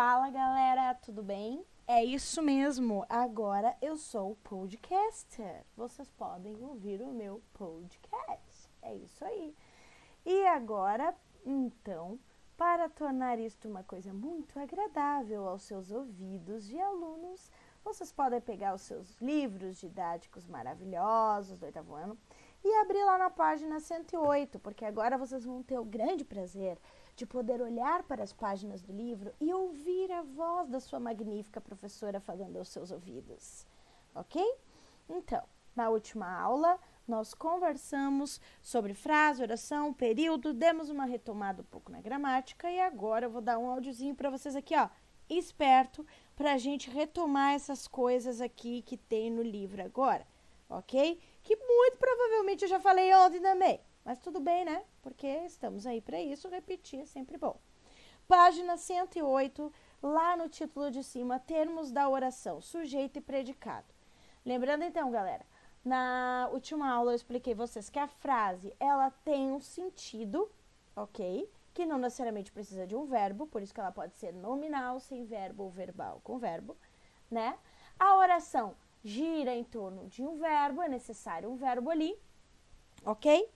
Fala galera, tudo bem? É isso mesmo, agora eu sou podcaster. Vocês podem ouvir o meu podcast. É isso aí. E agora, então, para tornar isto uma coisa muito agradável aos seus ouvidos de alunos, vocês podem pegar os seus livros didáticos maravilhosos do oitavo ano e abrir lá na página 108, porque agora vocês vão ter o grande prazer de poder olhar para as páginas do livro e ouvir a voz da sua magnífica professora falando aos seus ouvidos. Ok? Então, na última aula, nós conversamos sobre frase, oração, período, demos uma retomada um pouco na gramática e agora eu vou dar um áudiozinho para vocês aqui, ó, esperto, para a gente retomar essas coisas aqui que tem no livro agora, ok? Que muito provavelmente eu já falei ontem também. Mas tudo bem, né? Porque estamos aí para isso, repetir é sempre bom. Página 108, lá no título de cima, termos da oração, sujeito e predicado. Lembrando então, galera, na última aula eu expliquei vocês que a frase, ela tem um sentido, ok? Que não necessariamente precisa de um verbo, por isso que ela pode ser nominal, sem verbo ou verbal com verbo, né? A oração gira em torno de um verbo, é necessário um verbo ali, ok?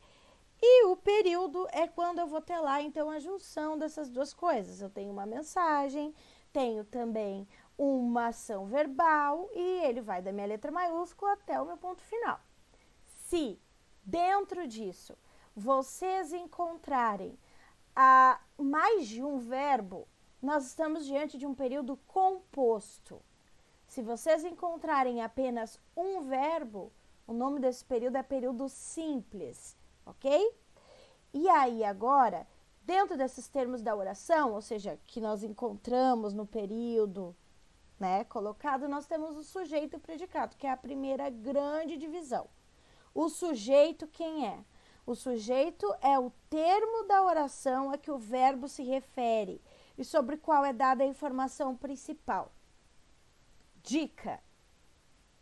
E o período é quando eu vou ter lá, então, a junção dessas duas coisas. Eu tenho uma mensagem, tenho também uma ação verbal e ele vai da minha letra maiúscula até o meu ponto final. Se dentro disso vocês encontrarem a mais de um verbo, nós estamos diante de um período composto. Se vocês encontrarem apenas um verbo, o nome desse período é período simples ok? E aí, agora, dentro desses termos da oração, ou seja, que nós encontramos no período né, colocado, nós temos o sujeito e o predicado, que é a primeira grande divisão. O sujeito, quem é? O sujeito é o termo da oração a que o verbo se refere e sobre qual é dada a informação principal. Dica: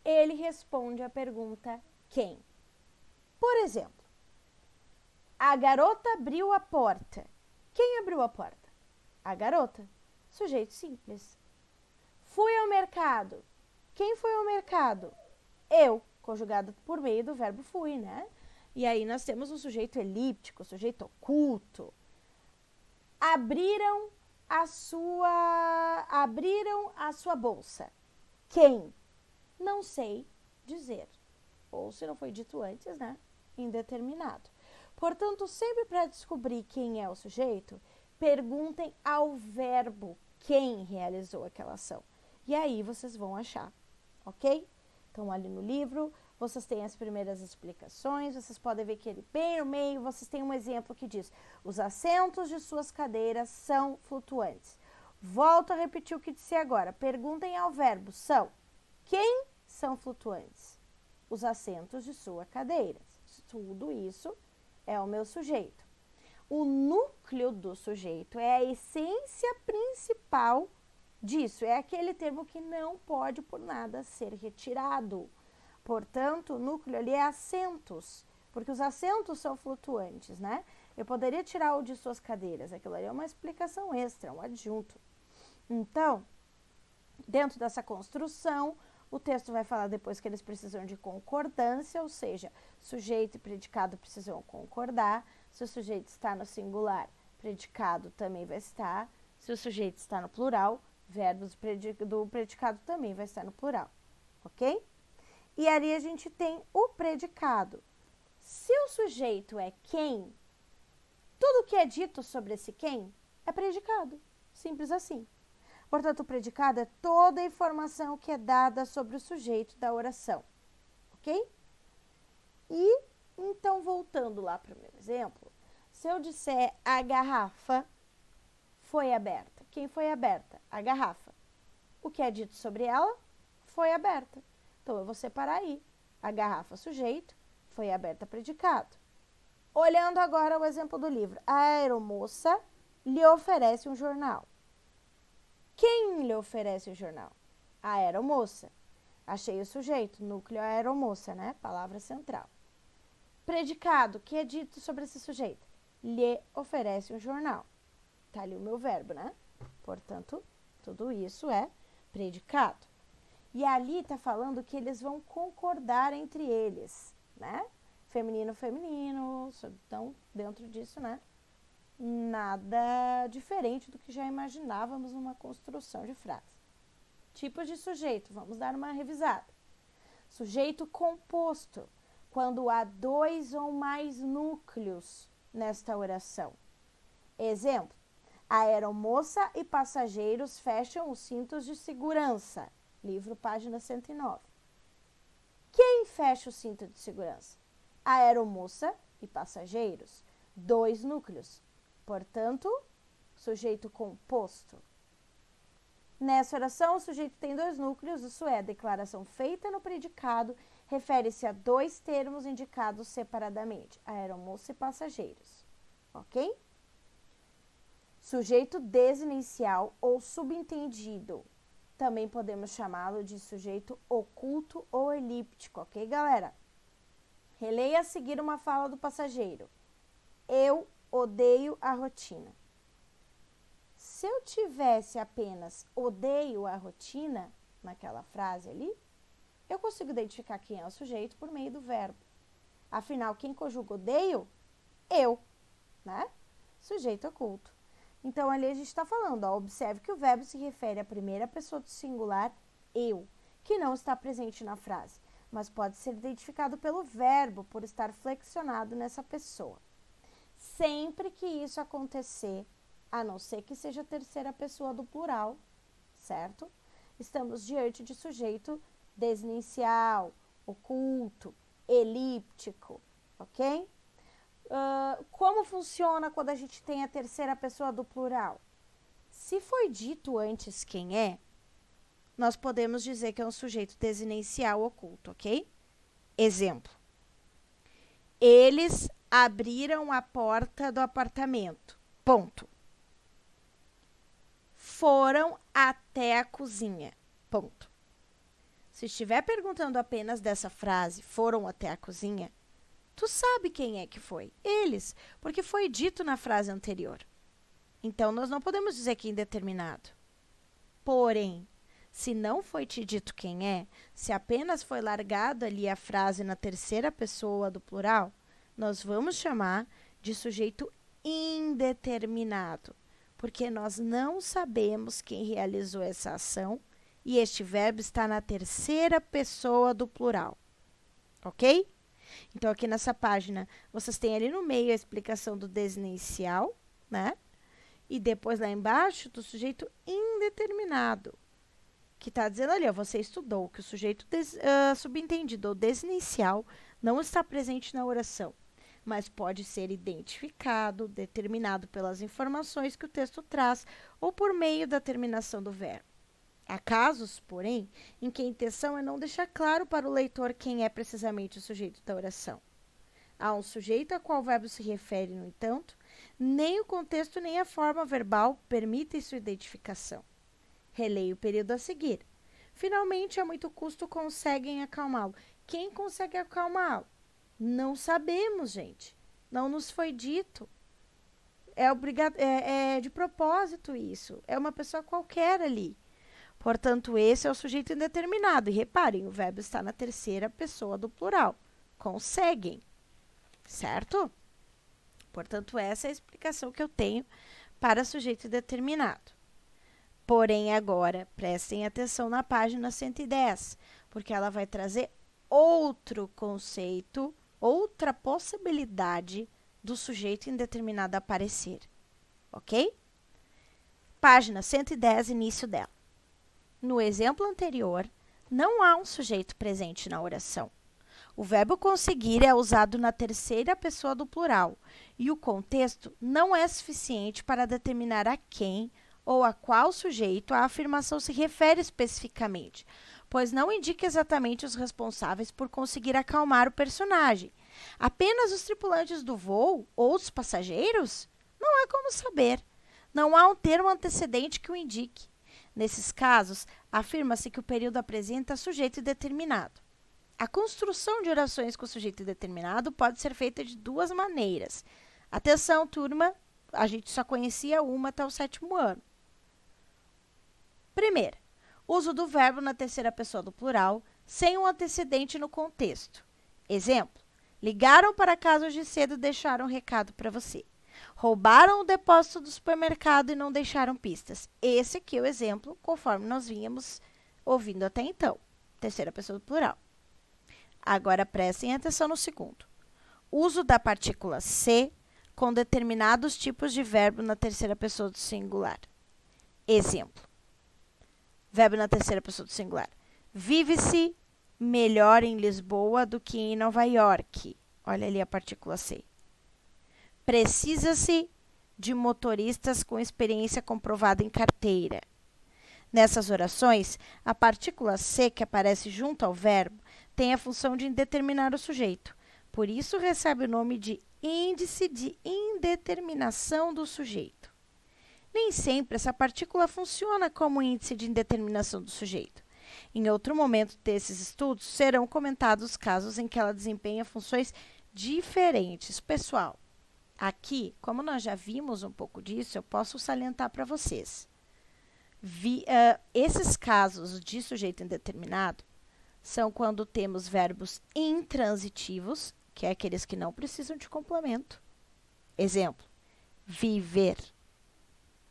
ele responde à pergunta quem. Por exemplo, a garota abriu a porta. Quem abriu a porta? A garota. Sujeito simples. Fui ao mercado. Quem foi ao mercado? Eu, conjugado por meio do verbo fui, né? E aí nós temos o sujeito elíptico, sujeito oculto. Abriram a sua abriram a sua bolsa. Quem? Não sei dizer. Ou se não foi dito antes, né? Indeterminado. Portanto, sempre para descobrir quem é o sujeito, perguntem ao verbo quem realizou aquela ação. E aí vocês vão achar, ok? Então, ali no livro, vocês têm as primeiras explicações, vocês podem ver que ele bem no meio, vocês têm um exemplo que diz: os assentos de suas cadeiras são flutuantes. Volto a repetir o que disse agora. Perguntem ao verbo são. Quem são flutuantes? Os assentos de sua cadeira. Tudo isso é o meu sujeito. O núcleo do sujeito é a essência principal disso, é aquele termo que não pode por nada ser retirado. Portanto, o núcleo ali é assentos, porque os assentos são flutuantes, né? Eu poderia tirar o de suas cadeiras, aquilo ali é uma explicação extra, um adjunto. Então, dentro dessa construção, o texto vai falar depois que eles precisam de concordância, ou seja, sujeito e predicado precisam concordar. Se o sujeito está no singular, predicado também vai estar. Se o sujeito está no plural, verbos do predicado também vai estar no plural, ok? E ali a gente tem o predicado. Se o sujeito é quem, tudo que é dito sobre esse quem é predicado. Simples assim. Portanto, o predicado é toda a informação que é dada sobre o sujeito da oração. Ok? E, então, voltando lá para o meu exemplo, se eu disser a garrafa foi aberta, quem foi aberta? A garrafa. O que é dito sobre ela foi aberta. Então, eu vou separar aí. A garrafa, sujeito, foi aberta, predicado. Olhando agora o exemplo do livro, a aeromoça lhe oferece um jornal. Quem lhe oferece o jornal? A aeromoça. Achei o sujeito, núcleo aeromoça, né? Palavra central. Predicado, que é dito sobre esse sujeito? Lhe oferece um jornal. Tá ali o meu verbo, né? Portanto, Tudo isso é predicado. E ali está falando que eles vão concordar entre eles, né? Feminino, feminino. Então, dentro disso, né? Nada diferente do que já imaginávamos numa construção de frase. Tipos de sujeito, vamos dar uma revisada. Sujeito composto, quando há dois ou mais núcleos nesta oração. Exemplo: a aeromoça e passageiros fecham os cintos de segurança. Livro, página 109. Quem fecha o cinto de segurança? A aeromoça e passageiros. Dois núcleos. Portanto, sujeito composto. Nessa oração, o sujeito tem dois núcleos, isso é, a declaração feita no predicado refere-se a dois termos indicados separadamente, aeromoça e passageiros. Ok? Sujeito desinicial ou subentendido. Também podemos chamá-lo de sujeito oculto ou elíptico, ok, galera? Releia a seguir uma fala do passageiro. Eu odeio a rotina. Se eu tivesse apenas odeio a rotina naquela frase ali, eu consigo identificar quem é o sujeito por meio do verbo. Afinal, quem conjuga odeio? Eu, né? Sujeito oculto. Então, ali a gente está falando, ó, observe que o verbo se refere à primeira pessoa do singular eu, que não está presente na frase, mas pode ser identificado pelo verbo por estar flexionado nessa pessoa. Sempre que isso acontecer, a não ser que seja a terceira pessoa do plural, certo? Estamos diante de sujeito desinicial, oculto, elíptico, ok? Uh, como funciona quando a gente tem a terceira pessoa do plural? Se foi dito antes quem é, nós podemos dizer que é um sujeito desinicial oculto, ok? Exemplo. Eles abriram a porta do apartamento. Ponto foram até a cozinha. Ponto. Se estiver perguntando apenas dessa frase, foram até a cozinha, tu sabe quem é que foi? Eles, porque foi dito na frase anterior. Então, nós não podemos dizer que é indeterminado. Porém, se não foi te dito quem é, se apenas foi largado ali a frase na terceira pessoa do plural, nós vamos chamar de sujeito indeterminado porque nós não sabemos quem realizou essa ação e este verbo está na terceira pessoa do plural. Ok? Então, aqui nessa página, vocês têm ali no meio a explicação do desinicial, né? E depois lá embaixo do sujeito indeterminado, que está dizendo ali, ó, você estudou que o sujeito des, uh, subentendido ou desinicial não está presente na oração mas pode ser identificado, determinado pelas informações que o texto traz ou por meio da terminação do verbo. Há casos, porém, em que a intenção é não deixar claro para o leitor quem é precisamente o sujeito da oração. Há um sujeito a qual o verbo se refere, no entanto, nem o contexto nem a forma verbal permitem sua identificação. Releia o período a seguir. Finalmente, a muito custo conseguem acalmá-lo. Quem consegue acalmá-lo? Não sabemos, gente. Não nos foi dito. É, obrigado, é, é de propósito isso. É uma pessoa qualquer ali. Portanto, esse é o sujeito indeterminado. E reparem, o verbo está na terceira pessoa do plural. Conseguem. Certo? Portanto, essa é a explicação que eu tenho para sujeito indeterminado. Porém, agora, prestem atenção na página 110, porque ela vai trazer outro conceito outra possibilidade do sujeito indeterminado aparecer. Ok? Página 110, início dela. No exemplo anterior, não há um sujeito presente na oração. O verbo conseguir é usado na terceira pessoa do plural e o contexto não é suficiente para determinar a quem ou a qual sujeito a afirmação se refere especificamente, pois não indica exatamente os responsáveis por conseguir acalmar o personagem. Apenas os tripulantes do voo ou os passageiros? Não há como saber. Não há um termo antecedente que o indique. Nesses casos, afirma-se que o período apresenta sujeito determinado. A construção de orações com sujeito determinado pode ser feita de duas maneiras. Atenção, turma, a gente só conhecia uma até o sétimo ano. Primeiro, uso do verbo na terceira pessoa do plural, sem um antecedente no contexto. Exemplo: ligaram para casa hoje cedo e deixaram um recado para você. Roubaram o depósito do supermercado e não deixaram pistas. Esse aqui é o exemplo, conforme nós vínhamos ouvindo até então. Terceira pessoa do plural. Agora prestem atenção no segundo. Uso da partícula se com determinados tipos de verbo na terceira pessoa do singular. Exemplo. Verbo na terceira pessoa do singular. Vive-se melhor em Lisboa do que em Nova York. Olha ali a partícula C. Precisa-se de motoristas com experiência comprovada em carteira. Nessas orações, a partícula C que aparece junto ao verbo tem a função de indeterminar o sujeito. Por isso, recebe o nome de índice de indeterminação do sujeito. Nem sempre essa partícula funciona como índice de indeterminação do sujeito. Em outro momento desses estudos, serão comentados casos em que ela desempenha funções diferentes. Pessoal, aqui, como nós já vimos um pouco disso, eu posso salientar para vocês. Vi, uh, esses casos de sujeito indeterminado são quando temos verbos intransitivos, que é aqueles que não precisam de complemento. Exemplo: viver.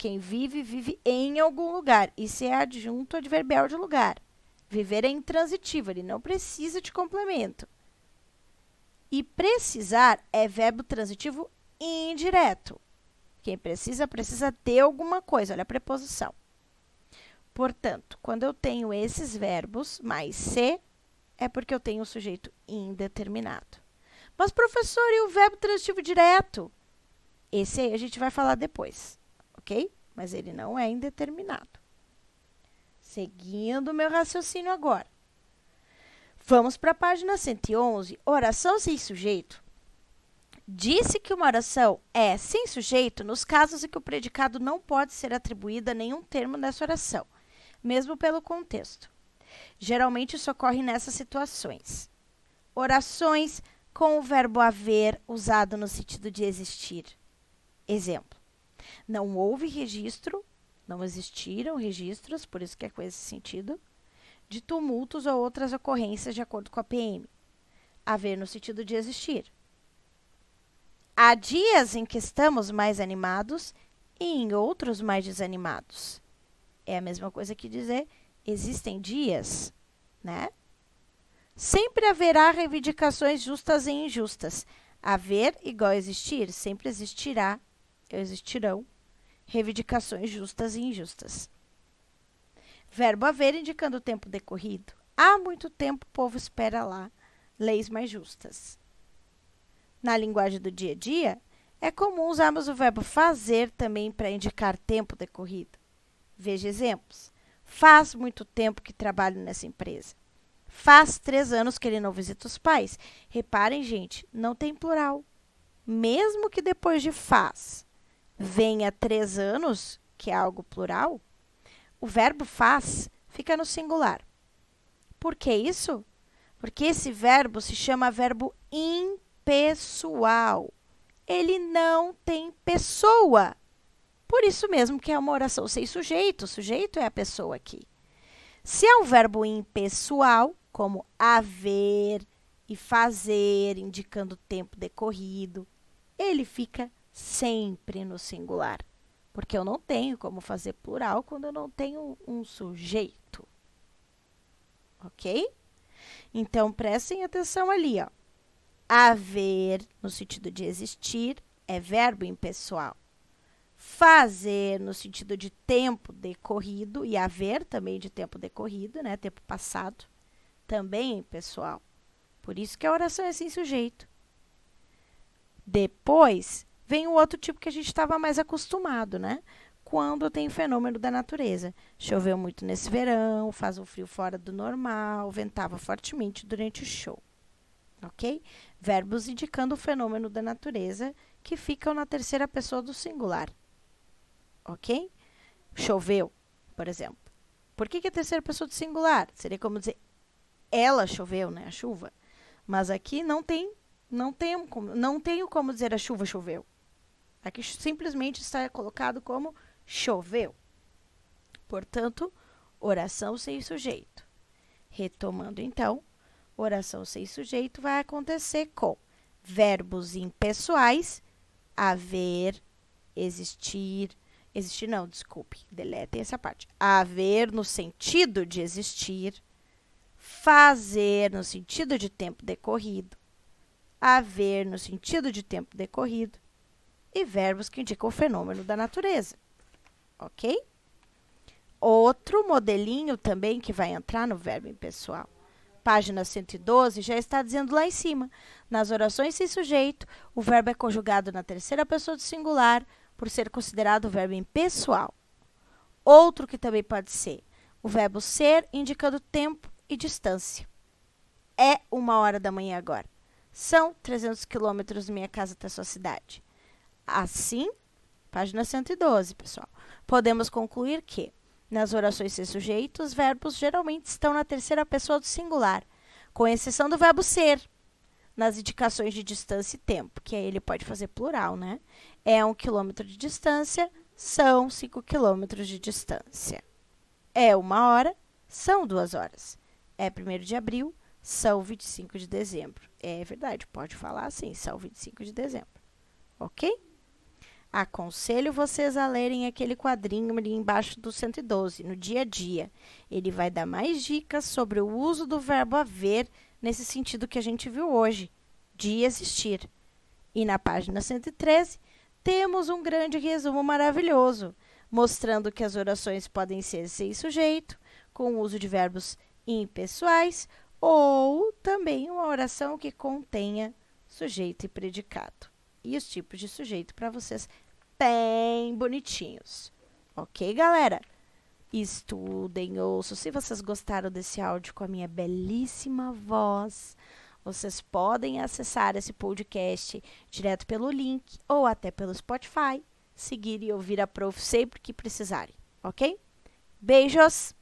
Quem vive, vive em algum lugar. Isso é adjunto adverbial de lugar. Viver é intransitivo, ele não precisa de complemento. E precisar é verbo transitivo indireto. Quem precisa, precisa ter alguma coisa. Olha a preposição. Portanto, quando eu tenho esses verbos mais se, é porque eu tenho o sujeito indeterminado. Mas, professor, e o verbo transitivo direto? Esse aí a gente vai falar depois, ok? Mas ele não é indeterminado. Seguindo o meu raciocínio agora. Vamos para a página 111, oração sem sujeito. Disse que uma oração é sem sujeito nos casos em que o predicado não pode ser atribuído a nenhum termo nessa oração mesmo pelo contexto. Geralmente isso ocorre nessas situações. Orações com o verbo haver usado no sentido de existir. Exemplo: Não houve registro, não existiram registros, por isso que é com esse sentido, de tumultos ou outras ocorrências de acordo com a PM. Haver no sentido de existir. Há dias em que estamos mais animados e em outros mais desanimados. É a mesma coisa que dizer existem dias, né? Sempre haverá reivindicações justas e injustas. Haver igual existir, sempre existirá, existirão reivindicações justas e injustas. Verbo haver indicando o tempo decorrido. Há muito tempo o povo espera lá leis mais justas. Na linguagem do dia a dia, é comum usarmos o verbo fazer também para indicar tempo decorrido. Veja exemplos. Faz muito tempo que trabalho nessa empresa. Faz três anos que ele não visita os pais. Reparem, gente, não tem plural. Mesmo que depois de faz venha três anos, que é algo plural, o verbo faz fica no singular. Por que isso? Porque esse verbo se chama verbo impessoal. Ele não tem pessoa. Por isso mesmo que é uma oração sem sujeito. O sujeito é a pessoa aqui. Se é um verbo impessoal, como haver e fazer, indicando tempo decorrido, ele fica sempre no singular. Porque eu não tenho como fazer plural quando eu não tenho um sujeito. Ok? Então, prestem atenção ali, ó. Haver, no sentido de existir, é verbo impessoal fazer no sentido de tempo decorrido e haver também de tempo decorrido, né, tempo passado, também pessoal. Por isso que a oração é sem sujeito. Depois vem o outro tipo que a gente estava mais acostumado, né? Quando tem fenômeno da natureza. Choveu muito nesse verão, faz um frio fora do normal, ventava fortemente durante o show. Ok? Verbos indicando o fenômeno da natureza que ficam na terceira pessoa do singular ok? Choveu, por exemplo. Por que, que é terceira pessoa do singular? Seria como dizer ela choveu, né? A chuva. Mas aqui não tem, não tenho, não tenho como dizer a chuva choveu. Aqui simplesmente está colocado como choveu. Portanto, oração sem sujeito. Retomando então, oração sem sujeito vai acontecer com verbos impessoais, haver, existir, existir não, desculpe, deletem essa parte. Haver no sentido de existir, fazer no sentido de tempo decorrido, haver no sentido de tempo decorrido e verbos que indicam o fenômeno da natureza. Ok? Outro modelinho também que vai entrar no verbo impessoal. Página 112 já está dizendo lá em cima. Nas orações sem sujeito, o verbo é conjugado na terceira pessoa do singular, por ser considerado verbo impessoal. Outro que também pode ser o verbo ser, indicando tempo e distância. É uma hora da manhã agora. São 300 quilômetros minha casa até sua cidade. Assim, página 112, pessoal. Podemos concluir que, nas orações sem sujeito, os verbos geralmente estão na terceira pessoa do singular, com exceção do verbo ser, nas indicações de distância e tempo, que aí ele pode fazer plural, né? É um quilômetro de distância, são cinco quilômetros de distância. É uma hora, são duas horas. É 1 de abril, são 25 de dezembro. É verdade, pode falar assim, são 25 de dezembro. Ok? Aconselho vocês a lerem aquele quadrinho ali embaixo do 112, no dia a dia. Ele vai dar mais dicas sobre o uso do verbo haver nesse sentido que a gente viu hoje, de existir. E na página 113, temos um grande resumo maravilhoso, mostrando que as orações podem ser sem sujeito, com o uso de verbos impessoais, ou também uma oração que contenha sujeito e predicado. E os tipos de sujeito para vocês bem bonitinhos. Ok, galera? estudem, ouçam. Se vocês gostaram desse áudio com a minha belíssima voz, vocês podem acessar esse podcast direto pelo link ou até pelo Spotify, seguir e ouvir a prof sempre que precisarem, ok? Beijos!